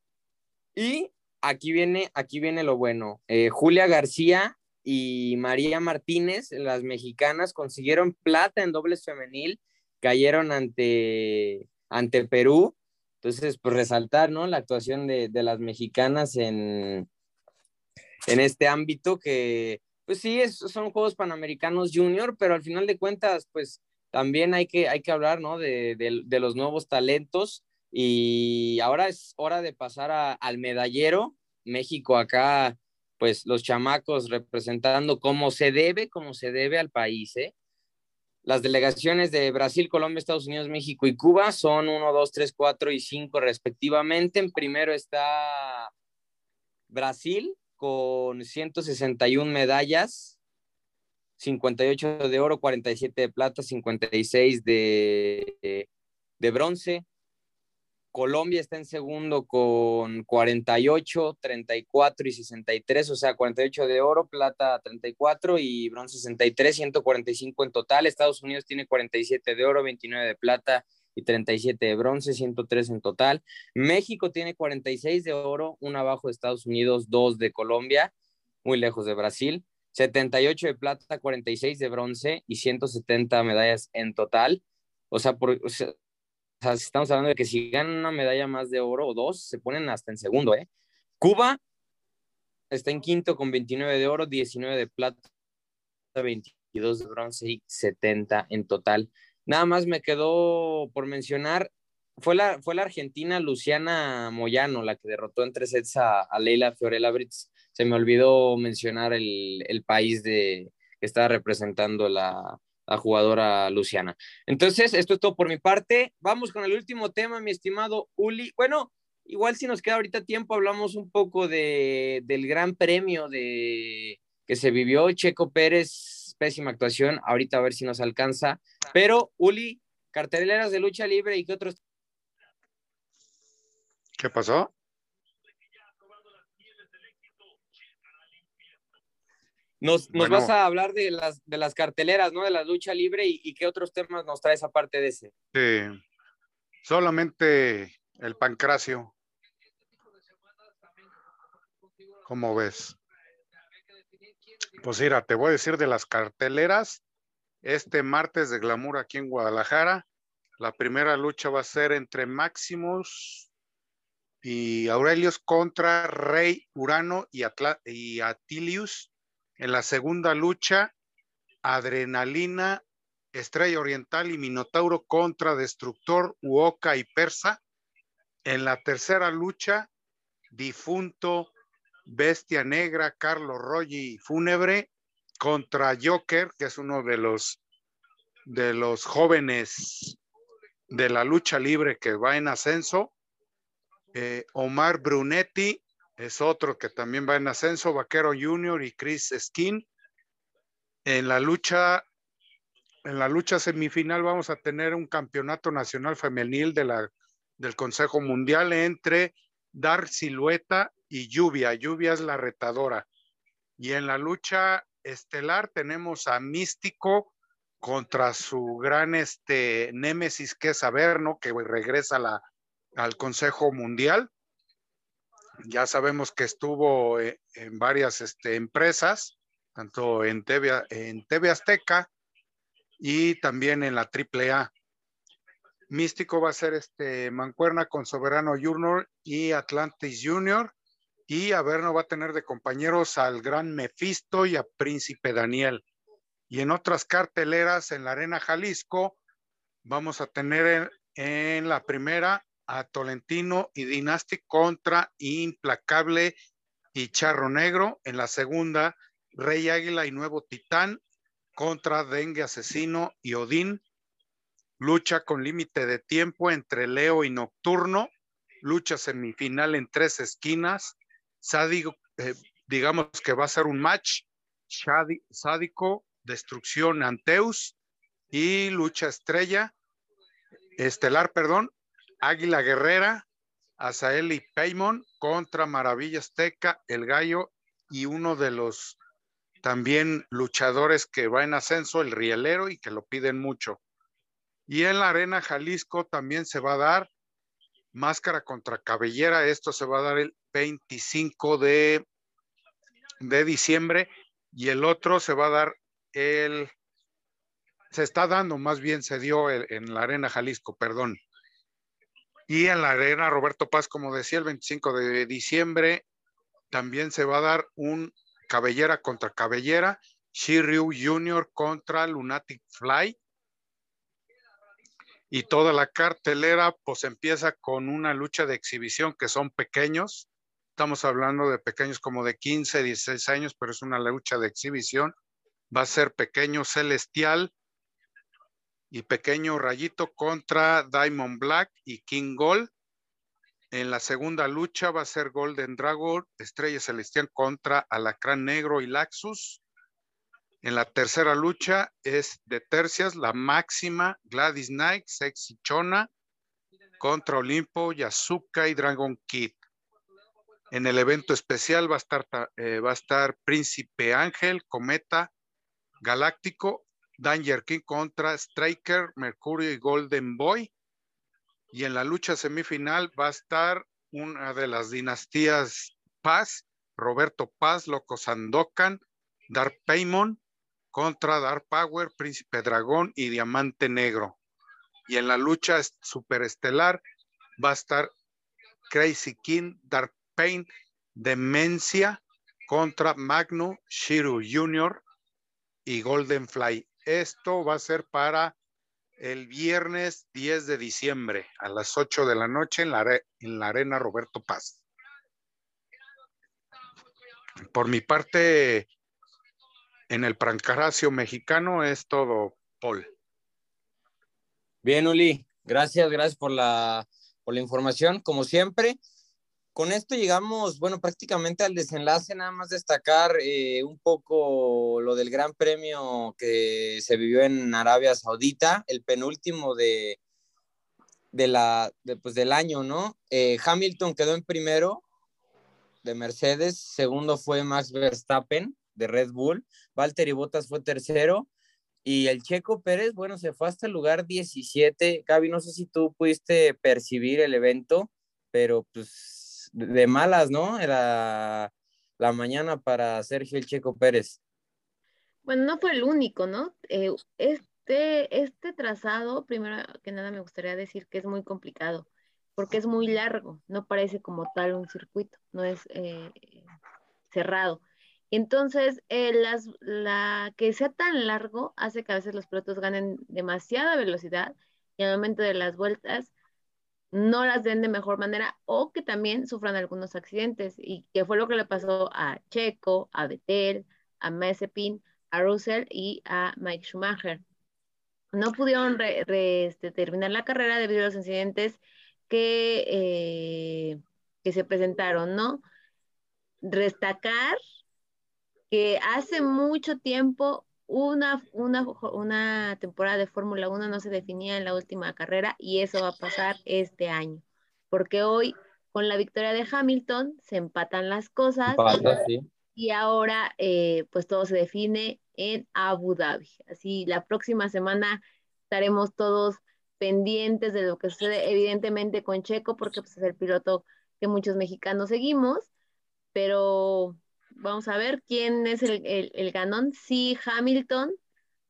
Y aquí viene, aquí viene lo bueno. Eh, Julia García y María Martínez, las mexicanas, consiguieron plata en dobles femenil, cayeron ante, ante Perú entonces, pues resaltar, ¿no? La actuación de, de las mexicanas en, en este ámbito que, pues sí, es, son Juegos Panamericanos Junior, pero al final de cuentas, pues también hay que, hay que hablar, ¿no? De, de, de los nuevos talentos Y ahora es hora de pasar al medallero. México acá, pues los chamacos representando como se debe, como se debe al país. ¿eh? Las delegaciones de Brasil, Colombia, Estados Unidos, México y Cuba son 1, 2, 3, 4 y 5 respectivamente. En primero está Brasil con 161 medallas, 58 de oro, 47 de plata, 56 de, de bronce. Colombia está en segundo con 48, 34 y 63, o sea, 48 de oro, plata 34 y bronce 63, 145 en total. Estados Unidos tiene 47 de oro, 29 de plata y 37 de bronce, 103 en total. México tiene 46 de oro, uno abajo de Estados Unidos, dos de Colombia, muy lejos de Brasil. 78 de plata, 46 de bronce y 170 medallas en total. O sea, por, estamos hablando de que si ganan una medalla más de oro o dos, se ponen hasta en segundo, ¿eh? Cuba está en quinto con 29 de oro, 19 de plata, 22 de bronce y 70 en total. Nada más me quedó por mencionar, fue la, fue la argentina Luciana Moyano la que derrotó en tres sets a, Leila Fiorella Brits. Se me olvidó mencionar el, el país de, que estaba representando la, la jugadora Luciana. Entonces, esto es todo por mi parte. Vamos con el último tema, mi estimado Uli. Bueno, igual si nos queda ahorita tiempo, hablamos un poco de, del gran premio de, que se vivió. Checo Pérez, pésima actuación. Ahorita a ver si nos alcanza. Pero, Uli, carteleras de lucha libre y qué otros. ¿Qué pasó? Nos, vas a hablar de las, de las carteleras, ¿no? De la lucha libre y, qué otros temas nos traes aparte de ese. Sí, solamente el pancracio. ¿Cómo ves? Pues mira, te voy a decir de las carteleras. Este martes de Glamour aquí en Guadalajara, la primera lucha va a ser entre Máximos y Aurelius contra Rey Urano y, y Atilius en la segunda lucha, Adrenalina, Estrella Oriental y Minotauro contra Destructor, Uoka y Persa. En la tercera lucha, Difunto, Bestia Negra, Carlos Roy y Fúnebre contra Joker, que es uno de los de los jóvenes de la lucha libre que va en ascenso. Eh, Omar Brunetti es otro que también va en ascenso, Vaquero Junior y Chris Skin. En la lucha, en la lucha semifinal vamos a tener un campeonato nacional femenil de la, del Consejo Mundial entre Dar Silueta y Lluvia. Lluvia es la retadora. Y en la lucha estelar tenemos a Místico contra su gran este, némesis que es Averno, que regresa la, al Consejo Mundial ya sabemos que estuvo eh, en varias este, empresas, tanto en TV, en Azteca y también en la AAA. Místico va a ser este Mancuerna con Soberano Junior y Atlantis Junior. Y Averno va a tener de compañeros al gran Mefisto y a Príncipe Daniel. Y en otras carteleras en la Arena Jalisco, vamos a tener en la primera a Tolentino y Dynasty contra Implacable y Charro Negro. En la segunda, Rey Águila y Nuevo Titán contra Dengue Asesino y Odín. Lucha con límite de tiempo entre Leo y Nocturno. Lucha semifinal en tres esquinas. Sádico, eh, digamos que va a ser un match. Sádico, Destrucción Anteus y lucha estrella, estelar, perdón, Águila Guerrera, Azael y Paymon contra Maravilla Azteca, El Gallo y uno de los también luchadores que va en ascenso, el Rielero, y que lo piden mucho. Y en la Arena Jalisco también se va a dar máscara contra cabellera. Esto se va a dar el 25 de, de diciembre y el otro se va a dar el, se está dando, más bien se dio en la Arena Jalisco, perdón, y en la arena Roberto Paz, como decía, el 25 de diciembre también se va a dar un cabellera contra cabellera, Shiryu Junior contra Lunatic Fly. Y toda la cartelera pues empieza con una lucha de exhibición que son pequeños. Estamos hablando de pequeños como de 15, 16 años, pero es una lucha de exhibición. Va a ser pequeño celestial y pequeño rayito contra Diamond Black y King Gold. En la segunda lucha va a ser Golden Dragon, Estrella Celestial contra Alacrán Negro y Laxus. En la tercera lucha es de tercias, la máxima Gladys Knight, Sexy Chona contra Olimpo, Yasuka y Dragon Kid. En el evento especial va a estar, eh, va a estar Príncipe Ángel, Cometa, Galáctico, Danger King contra Striker, Mercurio y Golden Boy. Y en la lucha semifinal va a estar una de las dinastías Paz, Roberto Paz, Loco Sandokan, Dark Paymon, contra Dark Power, Príncipe Dragón y Diamante Negro. Y en la lucha superestelar va a estar Crazy King, Dark Pain, Demencia contra Magno, Shiru Jr. y Golden Fly. Esto va a ser para el viernes 10 de diciembre a las 8 de la noche en la, en la Arena Roberto Paz. Por mi parte, en el Prancaracio mexicano es todo, Paul. Bien, Uli, gracias, gracias por la, por la información, como siempre. Con esto llegamos, bueno, prácticamente al desenlace, nada más destacar eh, un poco lo del Gran Premio que se vivió en Arabia Saudita, el penúltimo de, de la, pues, del año, ¿no? Eh, Hamilton quedó en primero de Mercedes, segundo fue Max Verstappen, de Red Bull. Valtteri Bottas fue tercero. Y el Checo Pérez, bueno, se fue hasta el lugar 17. Gaby, no sé si tú pudiste percibir el evento, pero pues de malas, ¿no? Era la mañana para Sergio el Checo Pérez. Bueno, no fue el único, ¿no? Eh, este, este trazado, primero que nada me gustaría decir que es muy complicado, porque es muy largo, no parece como tal un circuito, no es eh, cerrado. Entonces, eh, las, la que sea tan largo hace que a veces los pilotos ganen demasiada velocidad y al momento de las vueltas no las den de mejor manera o que también sufran algunos accidentes y que fue lo que le pasó a Checo, a Vettel, a Mazepin, a Russell y a Mike Schumacher. No pudieron este, terminar la carrera debido a los incidentes que, eh, que se presentaron, ¿no? Destacar que hace mucho tiempo una, una, una temporada de Fórmula 1 no se definía en la última carrera y eso va a pasar este año, porque hoy con la victoria de Hamilton se empatan las cosas y ahora eh, pues todo se define en Abu Dhabi. Así la próxima semana estaremos todos pendientes de lo que sucede evidentemente con Checo porque pues, es el piloto que muchos mexicanos seguimos, pero Vamos a ver quién es el, ganón. Si Hamilton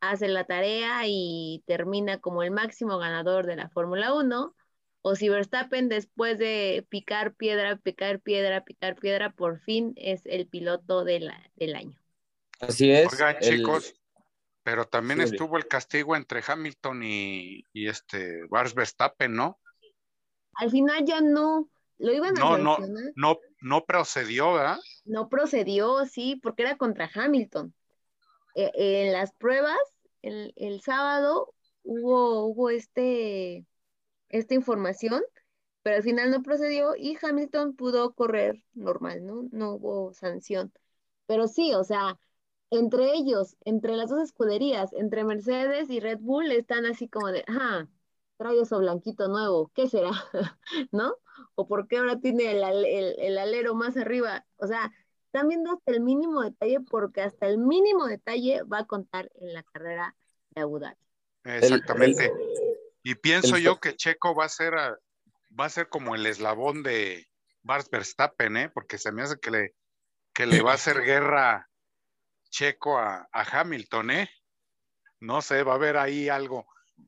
hace la tarea y termina como el máximo ganador de la Fórmula 1, o si Verstappen después de picar piedra, picar piedra, picar piedra, por fin es el piloto del año. Así es. Oigan, chicos, pero también estuvo el castigo entre Hamilton y, y este Verstappen, ¿no? Al final ya no, lo iban a no, no, no, no procedió, ¿verdad? No procedió, sí, porque era contra Hamilton. E, en las pruebas, el, el sábado, hubo, hubo este, esta información, pero al final no procedió y Hamilton pudo correr normal, ¿no? No hubo sanción. Pero sí, o sea, entre ellos, entre las dos escuderías, entre Mercedes y Red Bull, están así como de, ah, trae eso blanquito nuevo, ¿qué será? ¿No? ¿O por qué ahora tiene el, alero más arriba? O sea, están viendo hasta el mínimo detalle porque hasta el mínimo detalle va a contar en la carrera de Abu Dhabi. Exactamente. y pienso yo que Checo va a ser va a ser como el eslabón de Bart Verstappen, ¿eh? porque se me hace que le, que le va a hacer guerra Checo a, a Hamilton, ¿eh? No sé, va a haber ahí algo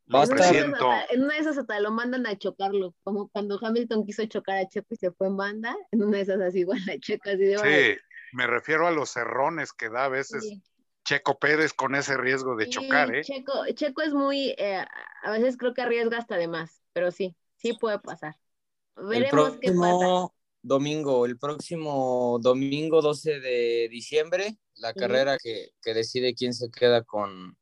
en una de esas hasta lo mandan a chocarlo, como cuando Hamilton quiso chocar a Checo y se fue en banda, en una de esas así igual a Checo así de Sí, me refiero a los errones que da a veces Checo Pérez con ese riesgo de chocar, ¿eh? Checo, Checo es muy, eh, a veces creo que arriesga hasta de más, pero sí, sí puede pasar. Veremos qué pasa. Domingo, el próximo domingo 12 de diciembre, la carrera que, que, decide quién se queda con,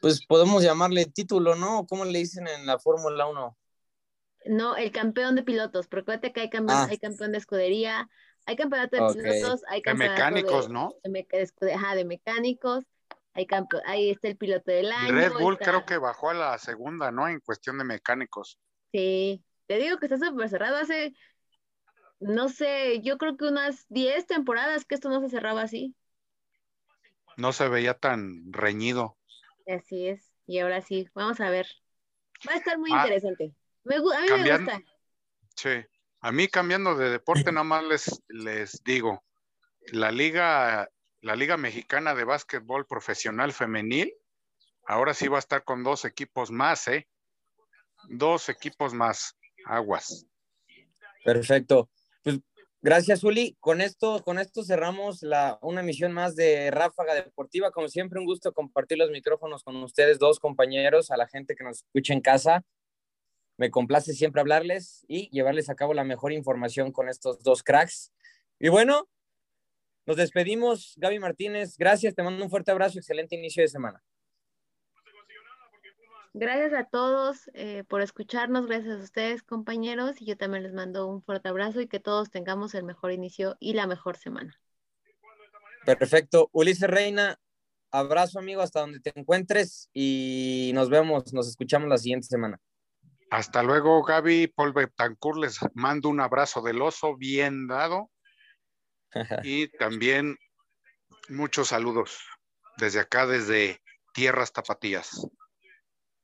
pues podemos llamarle título, ¿no? ¿Cómo le dicen en la Fórmula 1? No, el campeón de pilotos, porque fíjate que hay campeón, ah. hay campeón de escudería, hay campeonato de pilotos, hay campeonato de mecánicos, ¿no? De, ajá, de mecánicos, hay campo, ahí está el piloto del año. Red Bull creo que bajó a la segunda, ¿no? En cuestión de mecánicos. Sí, te digo que está súper cerrado. Hace, no sé, yo creo que unas 10 temporadas que esto no se cerraba así. No se veía tan reñido. Así es, y ahora sí, vamos a ver. Va a estar muy ah. interesante. Me, a mí me gusta. Sí. A mí cambiando de deporte, nada más les, les digo, la liga, la liga mexicana de básquetbol profesional femenil, ahora sí va a estar con dos equipos más, ¿eh? Dos equipos más, aguas. Perfecto. Pues gracias, Uli. Con esto, con esto cerramos la, una emisión más de Ráfaga Deportiva. Como siempre, un gusto compartir los micrófonos con ustedes dos compañeros, a la gente que nos escucha en casa. Me complace siempre hablarles y llevarles a cabo la mejor información con estos dos cracks. Y bueno, nos despedimos. Gaby Martínez, gracias, te mando un fuerte abrazo, excelente inicio de semana. Gracias a todos eh, por escucharnos, gracias a ustedes compañeros y yo también les mando un fuerte abrazo y que todos tengamos el mejor inicio y la mejor semana. Perfecto. Ulises Reina, abrazo amigo hasta donde te encuentres y nos vemos, nos escuchamos la siguiente semana. Hasta luego, Gaby. Paul Betancourt, les mando un abrazo del oso bien dado. y también muchos saludos desde acá, desde Tierras Tapatías.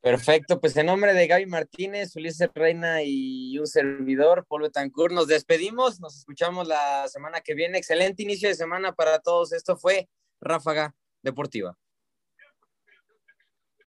Perfecto, pues en nombre de Gaby Martínez, Ulises Reina y un servidor, Paul Betancourt, nos despedimos, nos escuchamos la semana que viene. Excelente inicio de semana para todos. Esto fue Ráfaga Deportiva.